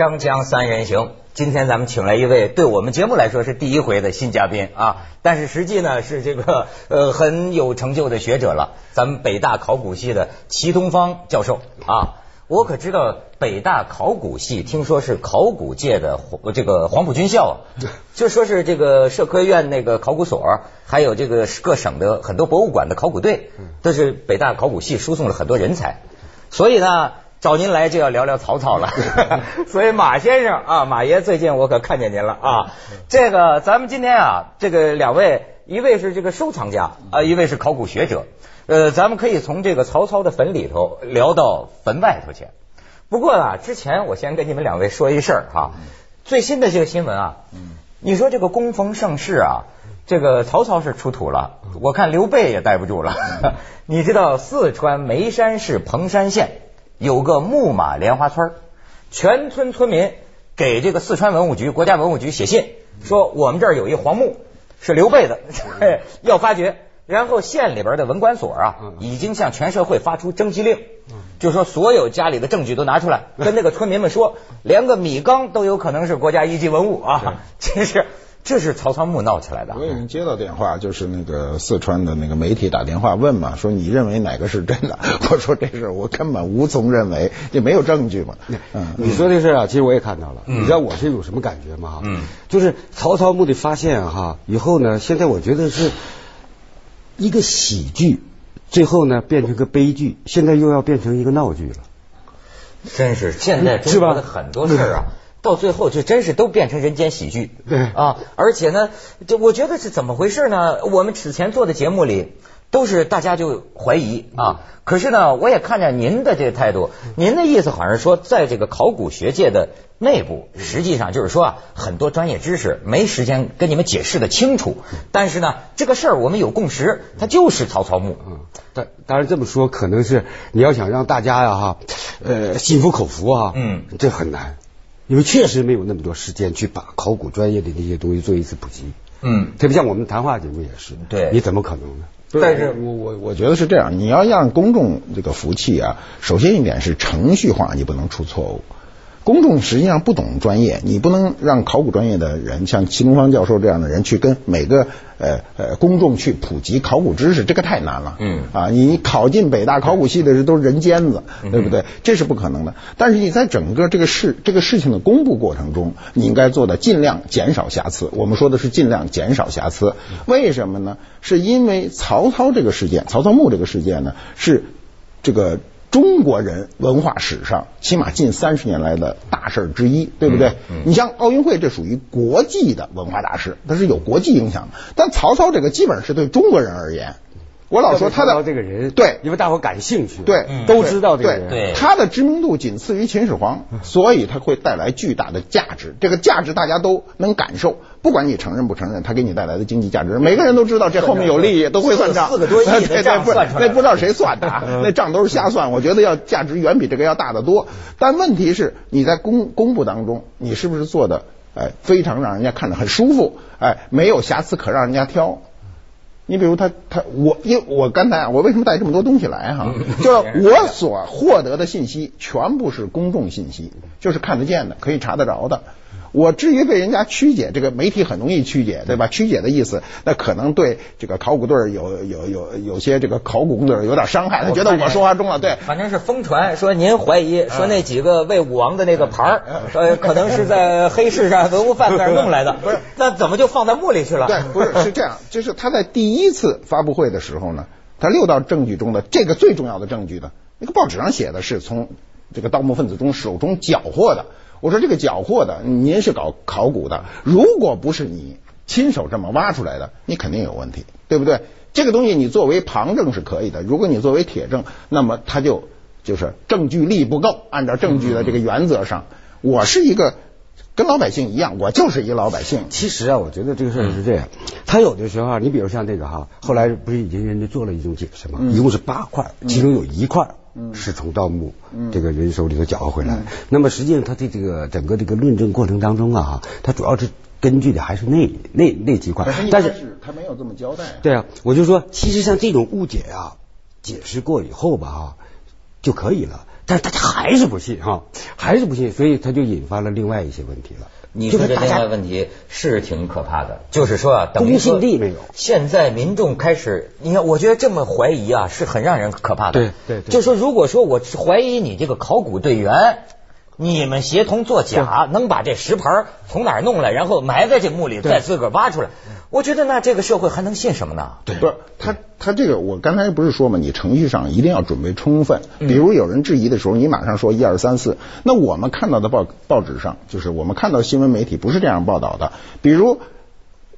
锵锵三人行，今天咱们请来一位对我们节目来说是第一回的新嘉宾啊，但是实际呢是这个 呃很有成就的学者了，咱们北大考古系的齐东方教授啊。我可知道北大考古系，听说是考古界的这个黄埔军校，就说是这个社科院那个考古所，还有这个各省的很多博物馆的考古队，都是北大考古系输送了很多人才，所以呢。找您来就要聊聊曹操了，所以马先生啊，马爷最近我可看见您了啊。这个咱们今天啊，这个两位，一位是这个收藏家啊，一位是考古学者，呃，咱们可以从这个曹操的坟里头聊到坟外头去。不过啊，之前我先跟你们两位说一事儿哈，最新的这个新闻啊，你说这个供奉盛世啊，这个曹操是出土了，我看刘备也待不住了。你知道四川眉山市彭山县？有个木马莲花村，全村村民给这个四川文物局、国家文物局写信，说我们这儿有一黄墓是刘备的，要发掘。然后县里边的文管所啊，已经向全社会发出征集令，就说所有家里的证据都拿出来，跟那个村民们说，连个米缸都有可能是国家一级文物啊，真是。这是曹操墓闹起来的。我已经接到电话，就是那个四川的那个媒体打电话问嘛，说你认为哪个是真的？我说这事我根本无从认为，也没有证据嘛。嗯，你说这事啊，其实我也看到了。你知道我是有什么感觉吗？嗯，就是曹操墓的发现哈，以后呢，现在我觉得是一个喜剧，最后呢变成个悲剧，现在又要变成一个闹剧了。真是现在中国的很多事儿啊。到最后就真是都变成人间喜剧，对啊，而且呢，就我觉得是怎么回事呢？我们此前做的节目里都是大家就怀疑啊，可是呢，我也看见您的这个态度，您的意思好像说，在这个考古学界的内部，实际上就是说啊，很多专业知识没时间跟你们解释的清楚，但是呢，这个事儿我们有共识，它就是曹操墓。嗯，但当然这么说，可能是你要想让大家呀哈，呃，心服口服啊，嗯，这很难。因为确实没有那么多时间去把考古专业的那些东西做一次普及，嗯，特别像我们谈话节目也是，对，你怎么可能呢？但是我我我觉得是这样，你要让公众这个服气啊，首先一点是程序化，你不能出错误。公众实际上不懂专业，你不能让考古专业的人，像齐东方教授这样的人去跟每个呃呃公众去普及考古知识，这个太难了。嗯啊，你考进北大考古系的人都是人尖子，对不对？这是不可能的。但是你在整个这个事这个事情的公布过程中，你应该做的尽量减少瑕疵。我们说的是尽量减少瑕疵，为什么呢？是因为曹操这个事件，曹操墓这个事件呢，是这个。中国人文化史上起码近三十年来的大事之一，对不对？你像奥运会，这属于国际的文化大事，它是有国际影响的。但曹操这个基本上是对中国人而言。我老说他的这个人，对，因为大伙感兴趣，对，都知道这个人，对，他的知名度仅次于秦始皇，所以他会带来巨大的价值。这个价值大家都能感受，不管你承认不承认，他给你带来的经济价值，每个人都知道这后面有利益，都会算账。四个多亿的 账算出来，那不知道谁算的，那账都是瞎算。我觉得要价值远比这个要大得多。但问题是，你在公公布当中，你是不是做的哎非常让人家看着很舒服，哎没有瑕疵可让人家挑。你比如他他我因为我刚才啊，我为什么带这么多东西来哈？就是 我所获得的信息全部是公众信息，就是看得见的，可以查得着的。我至于被人家曲解，这个媒体很容易曲解，对吧？曲解的意思，那可能对这个考古队有有有有些这个考古工作者有点伤害，他觉得我说话重了，对。反正是疯传说您怀疑说那几个魏武王的那个牌儿，呃，可能是在黑市上文物贩子那儿弄来的，不是？那怎么就放在墓里去了？对，不是是这样，就是他在第一次发布会的时候呢，他六道证据中的这个最重要的证据呢，那个报纸上写的是从这个盗墓分子中手中缴获的。我说这个缴获的，您是搞考古的，如果不是你亲手这么挖出来的，你肯定有问题，对不对？这个东西你作为旁证是可以的，如果你作为铁证，那么它就就是证据力不够。按照证据的这个原则上，我是一个跟老百姓一样，我就是一老百姓。其实啊，我觉得这个事儿是这样，他有的时候啊，你比如像这个哈，后来不是已经人家做了一种解释吗？一共是八块，其中有一块。是从盗墓这个人手里头缴获回来。那么实际上，他的这个整个这个论证过程当中啊，他主要是根据的还是那那那几块。但是他没有这么交代。对啊，我就说，其实像这种误解啊，解释过以后吧，哈，就可以了。但是大家还是不信哈，还是不信，所以他就引发了另外一些问题了。你说这另外问题是挺可怕的，就是说啊，等于公信力没有。现在民众开始，你看，我觉得这么怀疑啊，是很让人可怕的。对对对，就说如果说我怀疑你这个考古队员。你们协同作假，能把这石牌从哪儿弄来，然后埋在这墓里，再自个儿挖出来？我觉得那这个社会还能信什么呢？对，不是他他这个，我刚才不是说嘛，你程序上一定要准备充分。比如有人质疑的时候，你马上说一二三四。那我们看到的报报纸上，就是我们看到新闻媒体不是这样报道的。比如。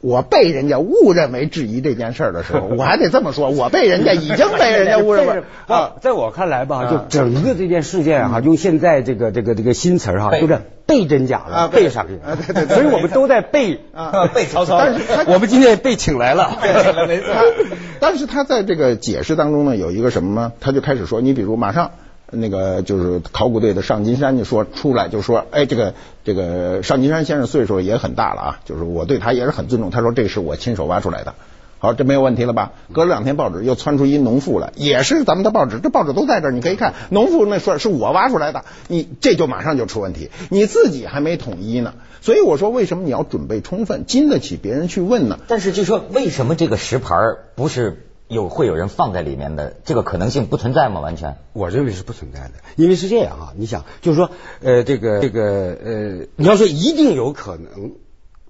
我被人家误认为质疑这件事儿的时候，我还得这么说，我被人家已经被人家误认为啊，在我看来吧，就整个这件事件哈，用现在这个这个这个新词儿哈，就是背真假了，背上去，对对对，所以我们都在背啊背曹操，但是他我们今天被请来了，没错，但是他在这个解释当中呢，有一个什么呢？他就开始说，你比如马上。那个就是考古队的上金山就说出来就说，哎，这个这个上金山先生岁数也很大了啊，就是我对他也是很尊重。他说这是我亲手挖出来的，好，这没有问题了吧？隔了两天报纸又窜出一农妇来，也是咱们的报纸，这报纸都在这儿，你可以看，农妇那说是我挖出来的，你这就马上就出问题，你自己还没统一呢。所以我说，为什么你要准备充分，经得起别人去问呢？但是就说为什么这个石牌不是？有会有人放在里面的这个可能性不存在吗？完全，我认为是不存在的，因为是这样啊，你想，就是说，呃，这个这个呃，你要说一定有可能。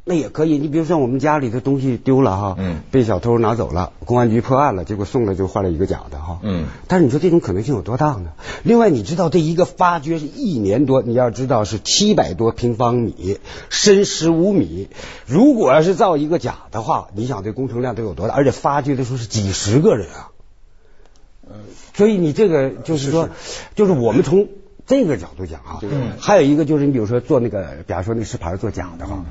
那也可以，你比如说我们家里的东西丢了哈，嗯，被小偷拿走了，公安局破案了，结果送了就换了一个假的哈，嗯，但是你说这种可能性有多大呢？另外你知道这一个发掘是一年多，你要知道是七百多平方米，深十五米，如果要是造一个假的话，你想这工程量得有多大？而且发掘的时候是几十个人啊，嗯，所以你这个就是说，就是我们从这个角度讲哈，嗯，还有一个就是你比如说做那个，比方说那石牌做假的哈。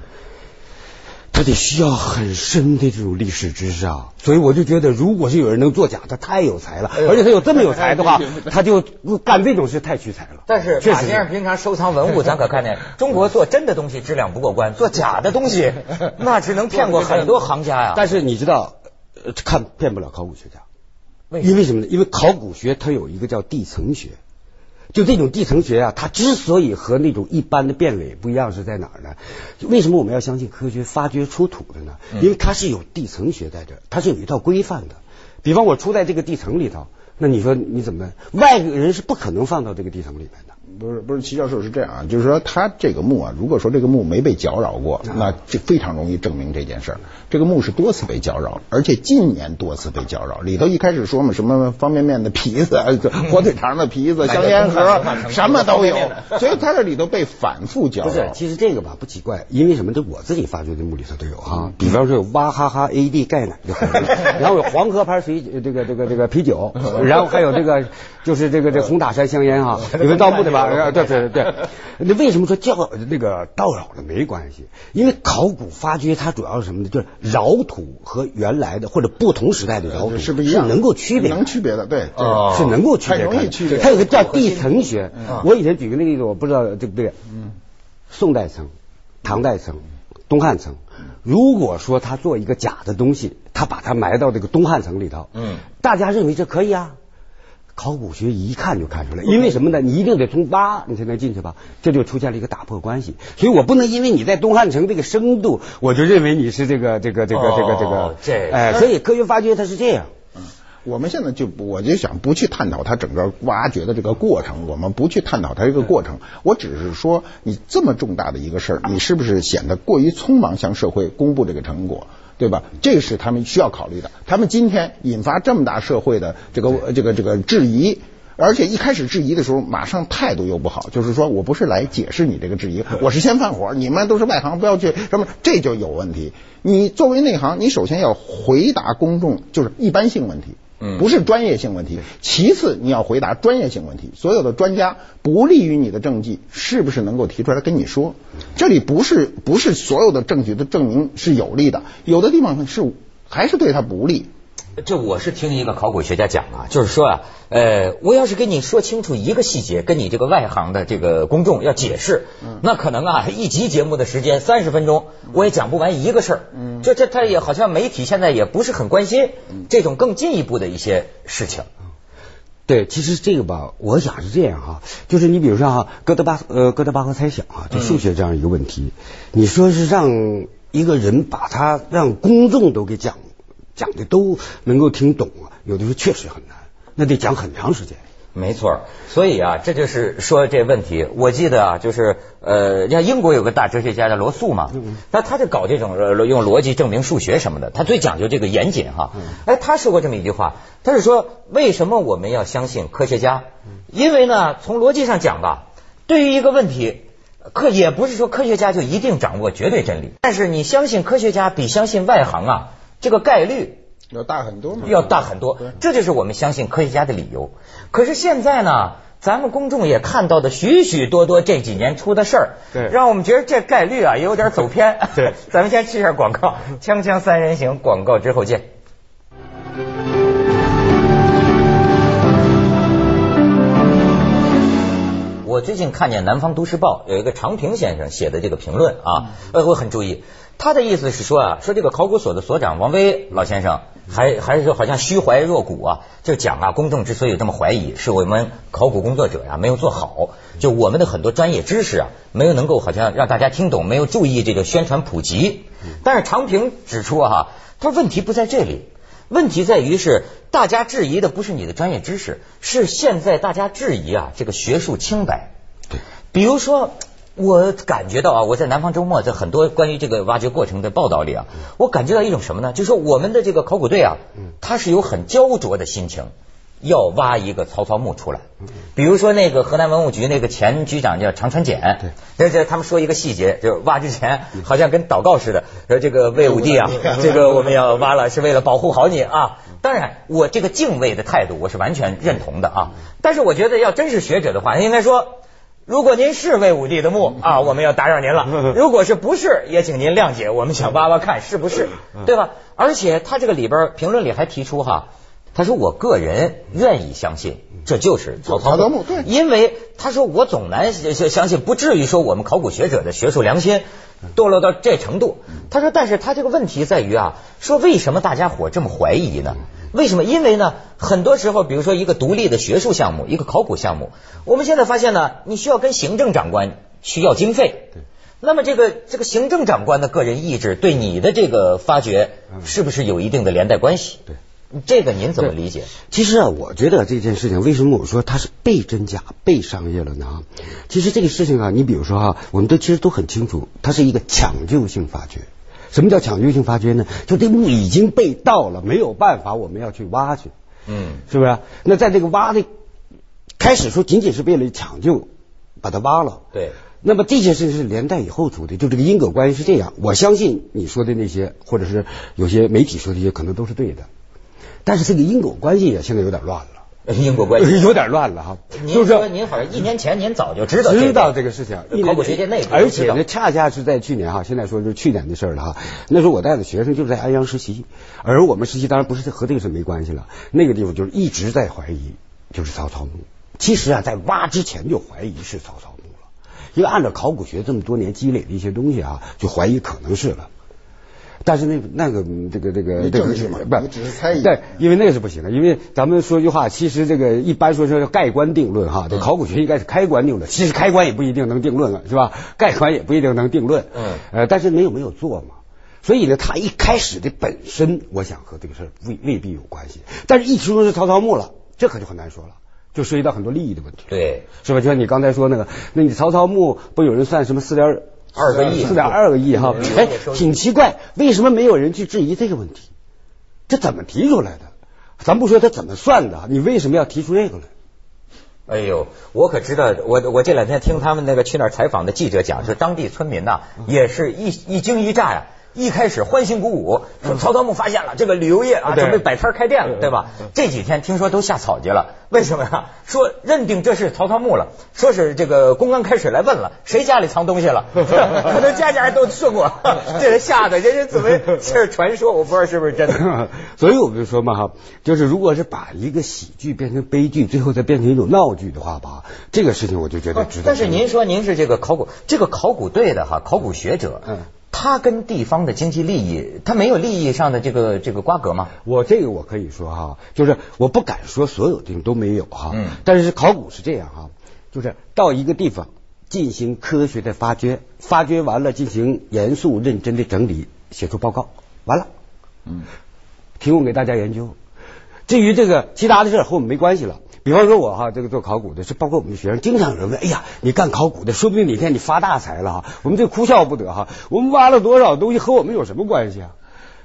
他得需要很深的这种历史知识啊，所以我就觉得，如果是有人能作假，他太有才了，而且他有这么有才的话，他就干这种事太屈才了。但是马先生平常收藏文物，咱可看见 中国做真的东西质量不过关，做假的东西 那只能骗过很多行家呀。但是你知道，看骗不了考古学家，因为什么呢？因为考古学它有一个叫地层学。就这种地层学啊，它之所以和那种一般的变伪不一样，是在哪儿呢？为什么我们要相信科学发掘出土的呢？因为它是有地层学在这儿，它是有一套规范的。比方我出在这个地层里头，那你说你怎么外人是不可能放到这个地层里面的？不是不是，齐教授是这样啊，就是说他这个墓啊，如果说这个墓没被搅扰过，那就非常容易证明这件事儿。这个墓是多次被搅扰，而且近年多次被搅扰。里头一开始说嘛，什么方便面的皮子、火腿肠的皮子、香烟盒，什么都有。所以他这里头被反复搅扰。不是，其实这个吧不奇怪，因为什么？这我自己发掘的墓里头都有哈。比方说有娃哈哈 AD 钙奶的，然后有黄河牌水这个这个这个啤酒，然后还有这个就是这个这红塔山香烟哈，你们盗墓的吧？对对 对，那为什么说叫那个盗扰了没关系？因为考古发掘它主要是什么呢？就是扰土和原来的或者不同时代的扰土是不一样，能够区别，能区别的，对，是能够区别，容易区别。它有个叫地层学，我以前举个例子，我不知道对不对？嗯，宋代层、唐代层、东汉层，如果说他做一个假的东西，他把它埋到这个东汉层里头，嗯，大家认为这可以啊。考古学一看就看出来，因为什么呢？你一定得从八你才能进去吧？这就出现了一个打破关系，所以我不能因为你在东汉城这个深度，我就认为你是这个这个这个这个这个这哎，所以科学发掘它是这样。嗯，我们现在就我就想不去探讨它整个挖掘的这个过程，我们不去探讨它这个过程，我只是说你这么重大的一个事儿，你是不是显得过于匆忙向社会公布这个成果？对吧？这是他们需要考虑的。他们今天引发这么大社会的这个这个这个质疑，而且一开始质疑的时候，马上态度又不好，就是说我不是来解释你这个质疑，我是先放火，你们都是外行，不要去什么，这就有问题。你作为内行，你首先要回答公众，就是一般性问题。不是专业性问题。其次，你要回答专业性问题。所有的专家不利于你的政绩，是不是能够提出来跟你说？这里不是不是所有的证据都证明是有利的，有的地方是还是对他不利。这我是听一个考古学家讲啊，就是说啊，呃，我要是跟你说清楚一个细节，跟你这个外行的这个公众要解释，那可能啊，一集节目的时间三十分钟，我也讲不完一个事儿。嗯，这这他也好像媒体现在也不是很关心这种更进一步的一些事情。对，其实这个吧，我想是这样哈，就是你比如说哈，哥德巴呃哥德巴赫猜想啊，就数学这样一个问题，你说是让一个人把它让公众都给讲讲的都能够听懂啊，有的时候确实很难，那得讲很长时间。没错，所以啊，这就是说这问题。我记得啊，就是呃，像英国有个大哲学家叫罗素嘛，那他就搞这种呃用逻辑证明数学什么的，他最讲究这个严谨哈。哎，他说过这么一句话，他是说为什么我们要相信科学家？因为呢，从逻辑上讲吧，对于一个问题，科也不是说科学家就一定掌握绝对真理，但是你相信科学家比相信外行啊，这个概率。要大很多嘛？要大很多，这就是我们相信科学家的理由。可是现在呢，咱们公众也看到的许许多多这几年出的事儿，对，让我们觉得这概率啊也有点走偏。对，咱们先去一下广告，锵锵三人行，广告之后见。我最近看见《南方都市报》有一个常平先生写的这个评论啊，呃，我很注意。他的意思是说啊，说这个考古所的所长王威老先生，还还是说好像虚怀若谷啊，就讲啊，公众之所以这么怀疑，是我们考古工作者呀没有做好，就我们的很多专业知识啊，没有能够好像让大家听懂，没有注意这个宣传普及。但是常平指出哈，他问题不在这里，问题在于是大家质疑的不是你的专业知识，是现在大家质疑啊这个学术清白。对，比如说。我感觉到啊，我在南方周末在很多关于这个挖掘过程的报道里啊，我感觉到一种什么呢？就是说我们的这个考古队啊，他是有很焦灼的心情，要挖一个曹操墓出来。比如说那个河南文物局那个前局长叫常传俭，他们说一个细节，就是挖之前好像跟祷告似的，说这个魏武帝啊，这个我们要挖了是为了保护好你啊。当然，我这个敬畏的态度我是完全认同的啊。但是我觉得要真是学者的话，应该说。如果您是魏武帝的墓啊，我们要打扰您了。如果是不是，也请您谅解，我们想挖挖看是不是，对吧？而且他这个里边评论里还提出哈，他说我个人愿意相信这就是曹操的墓，对，因为他说我总难相信，不至于说我们考古学者的学术良心堕落到这程度。他说，但是他这个问题在于啊，说为什么大家伙这么怀疑呢？为什么？因为呢，很多时候，比如说一个独立的学术项目，一个考古项目，我们现在发现呢，你需要跟行政长官需要经费。对。那么这个这个行政长官的个人意志对你的这个发掘是不是有一定的连带关系？对。这个您怎么理解？其实啊，我觉得这件事情为什么我说它是被真假、被商业了呢？其实这个事情啊，你比如说哈，我们都其实都很清楚，它是一个抢救性发掘。什么叫抢救性发掘呢？就这墓已经被盗了，没有办法，我们要去挖去，嗯，是不是？那在这个挖的开始说，仅仅是为了抢救，把它挖了，对。那么这些事情是连带以后出的，就这个因果关系是这样。我相信你说的那些，或者是有些媒体说的些，可能都是对的。但是这个因果关系也现在有点乱了。因果关系 有点乱了哈，就是说您好像一年前您早就知道知道这个事情，考古学界内部，而且呢，恰恰是在去年哈，现在说是去年的事了哈。那时候我带的学生就是在安阳实习，而我们实习当然不是和这个事没关系了，那个地方就是一直在怀疑就是曹操墓。其实啊，在挖之前就怀疑是曹操墓了，因为按照考古学这么多年积累的一些东西啊，就怀疑可能是了。但是那那个这个这个证据嘛，不只是猜疑。对，因为那个是不行的。因为咱们说句话，其实这个一般说是盖棺定论哈，这考古学应该是开棺定论。其实开棺也不一定能定论了，是吧？盖棺也不一定能定论。嗯。呃，但是没有没有做嘛，所以呢，他一开始的本身，我想和这个事儿未未必有关系。但是一出是曹操墓了，这可就很难说了，就涉及到很多利益的问题。对，是吧？就像你刚才说那个，那你曹操墓不有人算什么四点？二个亿，四点二个亿哈，哎，挺奇怪，为什么没有人去质疑这个问题？这怎么提出来的？咱不说他怎么算的，你为什么要提出这个来？哎呦，我可知道，我我这两天听他们那个去那儿采访的记者讲，说当地村民呐，也是一一惊一乍呀。一开始欢欣鼓舞，说曹操墓发现了，这个旅游业啊准备摆摊开店了，对吧？这几天听说都下草去了，为什么呀？说认定这是曹操墓了，说是这个公安开始来问了，谁家里藏东西了？可能家家都说过，这人吓得人家怎么 这是传说？我不知道是不是真的。所以我们就说嘛哈，就是如果是把一个喜剧变成悲剧，最后再变成一种闹剧的话吧，这个事情我就觉得值得。但是您说您是这个考古这个考古队的哈考古学者，嗯。它跟地方的经济利益，它没有利益上的这个这个瓜葛吗？我这个我可以说哈，就是我不敢说所有地方都没有哈，嗯但是考古是这样哈，就是到一个地方进行科学的发掘，发掘完了进行严肃认真的整理，写出报告，完了，嗯，提供给大家研究。至于这个其他的事和我们没关系了。比方说我哈，这个做考古的，是包括我们的学生，经常有人问，哎呀，你干考古的，说不定哪天你发大财了哈。我们这哭笑不得哈，我们挖了多少东西和我们有什么关系啊？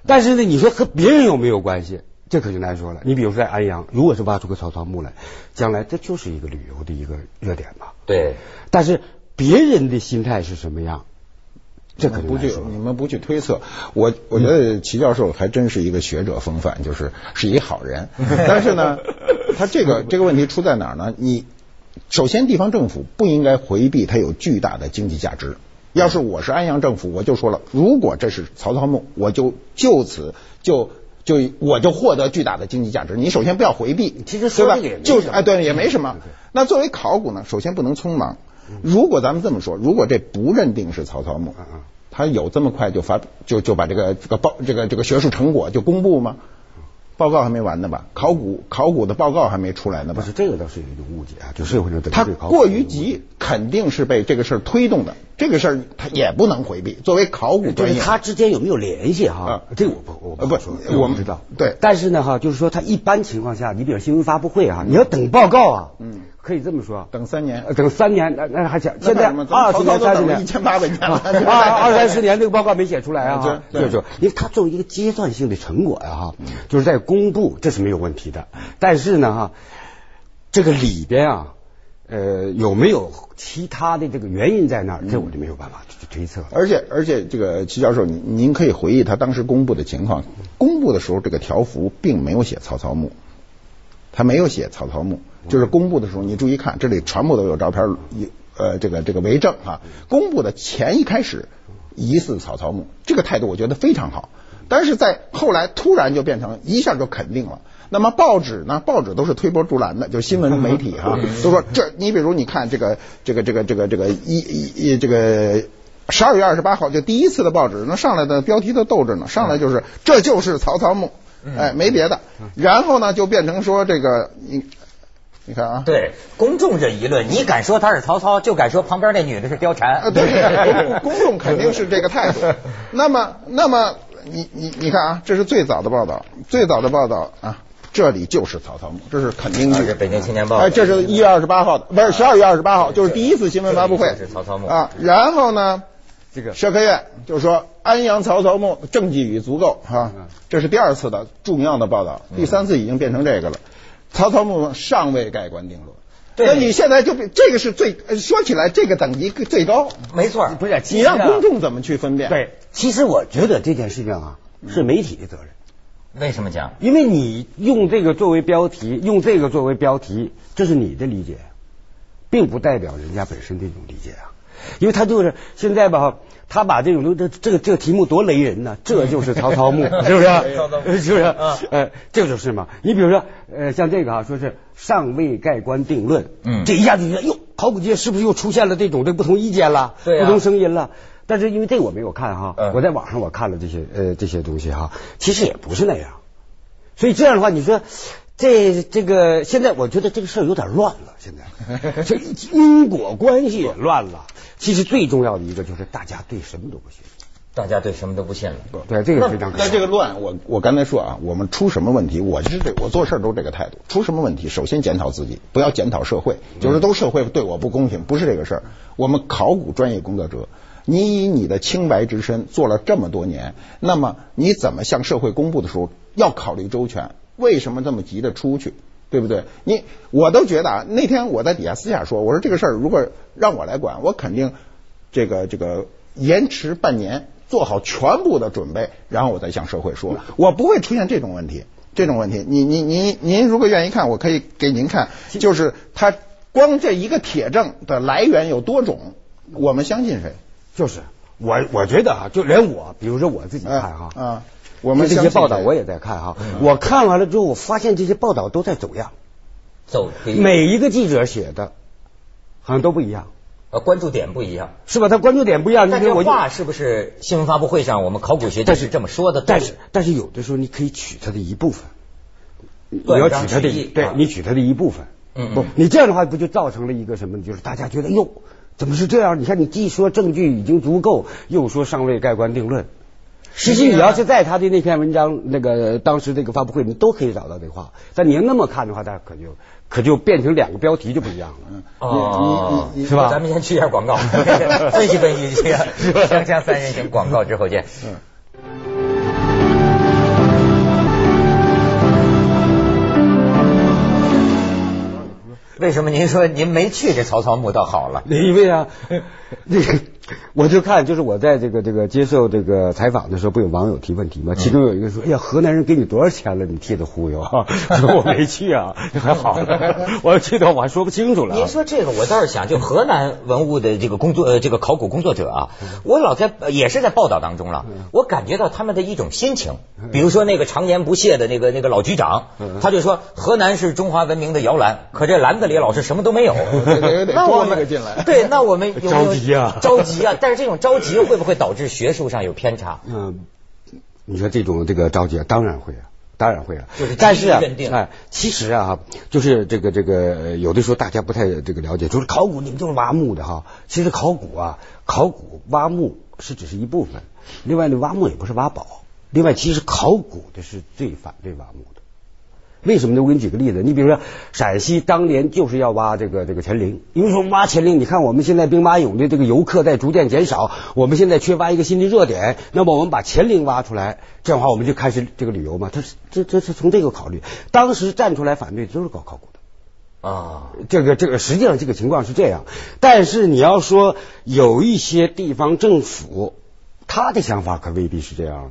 但是呢，你说和别人有没有关系？这可就难说了。你比如说在安阳，如果是挖出个曹操墓来，将来这就是一个旅游的一个热点嘛。对，但是别人的心态是什么样？这可不去。你们不去推测。我我觉得齐教授还真是一个学者风范，就是是一好人。但是呢，他这个这个问题出在哪儿呢？你首先地方政府不应该回避它有巨大的经济价值。要是我是安阳政府，我就说了，如果这是曹操墓，我就就此就。就我就获得巨大的经济价值，你首先不要回避，其实说对吧就是哎，对，也没什么。那作为考古呢，首先不能匆忙。如果咱们这么说，如果这不认定是曹操墓，他有这么快就发就就把这个这个报这个这个学术成果就公布吗？报告还没完呢吧？考古考古的报告还没出来呢吧不是？这个倒是有一种误解啊，就社会上对他过于急，肯定是被这个事儿推动的。这个事儿他也不能回避。作为考古专业，就是他之间有没有联系哈啊？这个我不我呃不好说我们不知道。对但是呢哈，就是说他一般情况下，你比如新闻发布会啊，你要等报告啊，嗯，可以这么说，等三年呃等三年，那那还讲现在二十年、三十年、一千八百年了啊二二三十年这个报告没写出来啊，就是说，因为它作为一个阶段性的成果呀哈，嗯就是在公布，这是没有问题的。但是呢哈，这个里边啊。呃，有没有其他的这个原因在那儿？这我就没有办法去推测。而且而且，这个齐教授，您您可以回忆他当时公布的情况。公布的时候，这个条幅并没有写曹操墓，他没有写曹操墓，就是公布的时候，你注意看，这里全部都有照片，有呃，这个这个为证啊。公布的前一开始疑似曹操墓，这个态度我觉得非常好。但是在后来突然就变成一下就肯定了。那么报纸呢？报纸都是推波助澜的，就是新闻媒体哈、都说这你比如你看这个这个这个这个这个一一一这个十二月二十八号就第一次的报纸，那上来的标题都逗着呢，上来就是这就是曹操墓，哎，没别的。然后呢，就变成说这个你你看啊，对，公众这一论，你敢说他是曹操，就敢说旁边那女的是貂啊，蝉。公众肯定是这个态度。那么，那么你你你看啊，这是最早的报道，最早的报道啊，这里就是曹操墓，这是肯定句。啊这北京青年报哎，这是一月二十八号的，不是十二月二十八号，就是第一次新闻发布会这是曹操墓啊。然后呢，这个社科院就说安阳曹操墓证据已足够哈、嗯这是第二次的重要的报道，第三次已经变成这个了。曹操墓尚未盖棺定论。对那你现在就比这个是最呃说起来，这个等级最高。没错，不是，你让公众怎么去分辨？，对，其实我觉得这件事情啊是媒体的责任，为什么讲？因为你用这个作为标题，用这个作为标题，这是你的理解，并不代表人家本身这种理解啊。因为他就是现在吧，他把这种这这个这个题目多雷人呢，这就是曹操墓，是不是？曹操墓是不是啊？呃，这就是嘛。你比如说，呃，像这个啊，说是尚未盖棺定论，嗯这一下就觉得，哟，考古界是不是又出现了这种这不同意见了，对啊不同声音了？但是因为这个我没有看哈，嗯我在网上我看了这些呃这些东西哈，其实也不是那样。所以这样的话，你说这这个现在我觉得这个事儿有点乱了，现在 这因果关系也乱了。其实最重要的一个就是大家对什么都不信，大家对什么都不信了。对这个非常可那这个乱，我我刚才说啊，我们出什么问题，我是这我做事都是这个态度。出什么问题，首先检讨自己，不要检讨社会，就是都社会对我不公平，不是这个事儿。我们考古专业工作者，你以你的清白之身做了这么多年，那么你怎么向社会公布的时候要考虑周全？为什么这么急着出去？对不对？你我都觉得啊，那天我在底下私下说，我说这个事儿如果让我来管，我肯定这个这个延迟半年，做好全部的准备，然后我再向社会说，我不会出现这种问题。这种问题，你你您您如果愿意看，我可以给您看，就是他光这一个铁证的来源有多种，我们相信谁？就是我我觉得啊，就连我，比如说我自己看哈，啊，我们这些报道我也在看哈，我看完了之后，我发现这些报道都在走样，走，每一个记者写的好像都不一样。呃，关注点不一样，是吧？他关注点不一样，但你说我就这话是不是新闻发布会上我们考古学家是这么说的？但是但是有的时候你可以取它的一部分，你要取它的对啊你取它的一部分，不嗯不，你这样的话不就造成了一个什么？就是大家觉得哟，怎么是这样？你看你既说证据已经足够，又说尚未盖棺定论。实际你要是在他的那篇文章那个当时这个发布会，你都可以找到这话。但你要那么看的话，那可就可就变成两个标题就不一样了。嗯，你你你是吧咱们先去一下广告，分析分析这个 锵锵三人行广告之后见。为什么您说您没去这曹操墓倒好了？因为啊，那个 我就看，就是我在这个这个接受这个采访的时候，不有网友提问题吗？其中有一个说：“哎呀，河南人给你多少钱了？你替他忽悠啊？” 说我没去啊，还好了，我要去的话我还说不清楚了啊。您说这个，我倒是想，就河南文物的这个工作，呃，这个考古工作者啊，我老在呃也是在报道当中了，我感觉到他们的一种心情。比如说那个常年不懈的那个那个老局长，他就说河南是中华文明的摇篮，可这篮子里老是什么都没有。那我们进来对，那我们有没有着急啊着急啊！但是这种着急会不会导致学术上有偏差？嗯，你说这种这个着急啊，当然会啊。当然会啊，就是但是啊哎，其实啊，就是这个这个，呃有的时候大家不太这个了解，就是考古你们就是挖墓的哈。其实考古啊，考古挖墓是只是一部分，另外呢，挖墓也不是挖宝。另外，其实考古的是最反对挖墓的。为什么呢？我给你举个例子，你比如说陕西当年就是要挖这个这个乾陵，因为说挖乾陵，你看我们现在兵马俑的这个游客在逐渐减少，我们现在缺乏一个新的热点，那么我们把乾陵挖出来，这样的话我们就开始这个旅游嘛，他是这这是从这个考虑，当时站出来反对都是搞考古的。啊，这个这个实际上这个情况是这样，但是你要说有一些地方政府，他的想法可未必是这样了。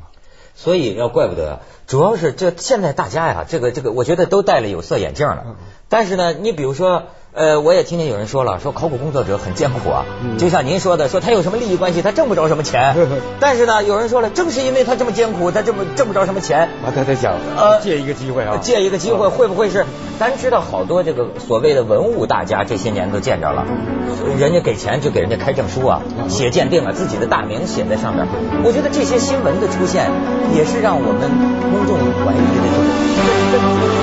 所以要怪不得，主要是这现在大家呀，这个这个，我觉得都戴了有色眼镜了。但是呢，你比如说，呃，我也听见有人说了，说考古工作者很艰苦啊，就像您说的，说他有什么利益关系，他挣不着什么钱。但是呢，有人说了，正是因为他这么艰苦，他这么挣不着什么钱，啊，他在想呃借一个机会啊，借一个机会，会不会是？咱知道好多这个所谓的文物大家这些年都见着了，人家给钱就给人家开证书啊，写鉴定啊，自己的大名写在上面。我觉得这些新闻的出现，也是让我们公众怀疑的这个真正。